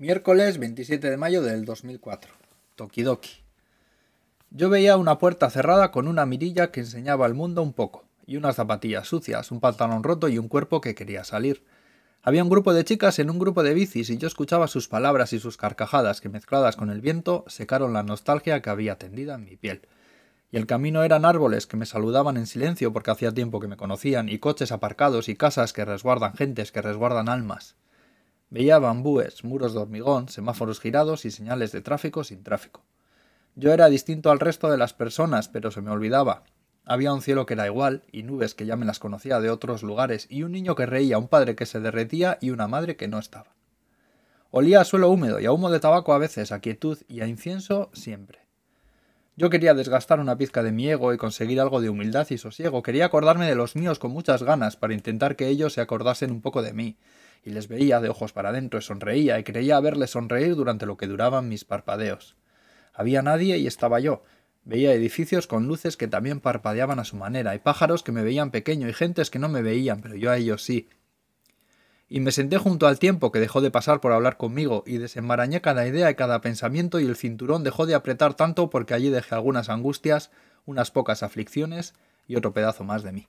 Miércoles 27 de mayo del 2004. Tokidoki. Yo veía una puerta cerrada con una mirilla que enseñaba al mundo un poco, y unas zapatillas sucias, un pantalón roto y un cuerpo que quería salir. Había un grupo de chicas en un grupo de bicis y yo escuchaba sus palabras y sus carcajadas que mezcladas con el viento secaron la nostalgia que había tendida en mi piel. Y el camino eran árboles que me saludaban en silencio porque hacía tiempo que me conocían, y coches aparcados y casas que resguardan gentes, que resguardan almas. Veía bambúes, muros de hormigón, semáforos girados y señales de tráfico sin tráfico. Yo era distinto al resto de las personas, pero se me olvidaba. Había un cielo que era igual, y nubes que ya me las conocía de otros lugares, y un niño que reía, un padre que se derretía y una madre que no estaba. Olía a suelo húmedo y a humo de tabaco a veces, a quietud y a incienso siempre. Yo quería desgastar una pizca de mi ego y conseguir algo de humildad y sosiego. Quería acordarme de los míos con muchas ganas para intentar que ellos se acordasen un poco de mí, y les veía de ojos para adentro y sonreía y creía verles sonreír durante lo que duraban mis parpadeos. Había nadie y estaba yo. Veía edificios con luces que también parpadeaban a su manera, y pájaros que me veían pequeño, y gentes que no me veían, pero yo a ellos sí. Y me senté junto al tiempo que dejó de pasar por hablar conmigo, y desenmarañé cada idea y cada pensamiento, y el cinturón dejó de apretar tanto porque allí dejé algunas angustias, unas pocas aflicciones y otro pedazo más de mí.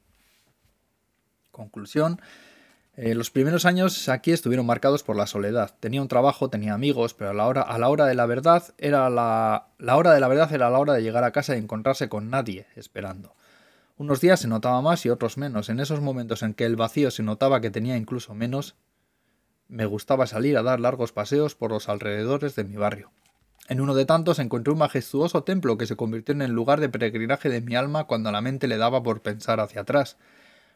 Conclusión eh, los primeros años aquí estuvieron marcados por la soledad. Tenía un trabajo, tenía amigos, pero a la hora, a la hora de la verdad era la, la hora de la verdad era la hora de llegar a casa y encontrarse con nadie esperando. Unos días se notaba más y otros menos. En esos momentos en que el vacío se notaba que tenía incluso menos, me gustaba salir a dar largos paseos por los alrededores de mi barrio. En uno de tantos encontré un majestuoso templo que se convirtió en el lugar de peregrinaje de mi alma cuando la mente le daba por pensar hacia atrás.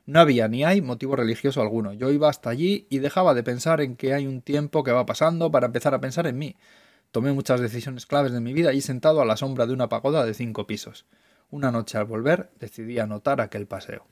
No había ni hay motivo religioso alguno. Yo iba hasta allí y dejaba de pensar en que hay un tiempo que va pasando para empezar a pensar en mí. Tomé muchas decisiones claves de mi vida y sentado a la sombra de una pagoda de cinco pisos. Una noche al volver decidí anotar aquel paseo.